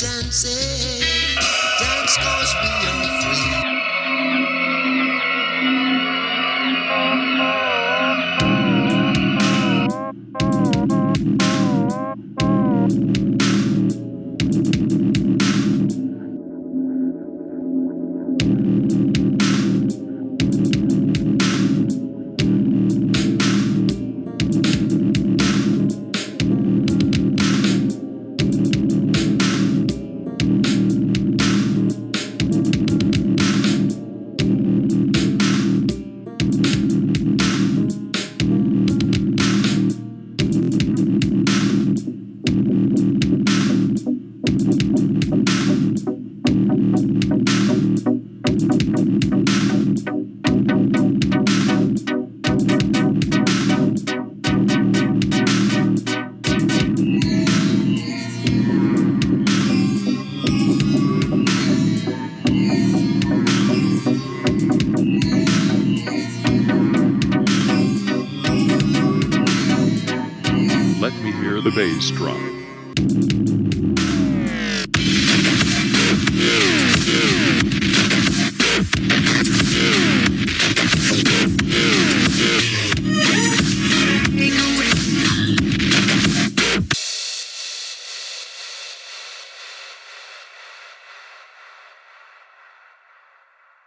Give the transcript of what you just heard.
dancing. Let me hear the bass drum.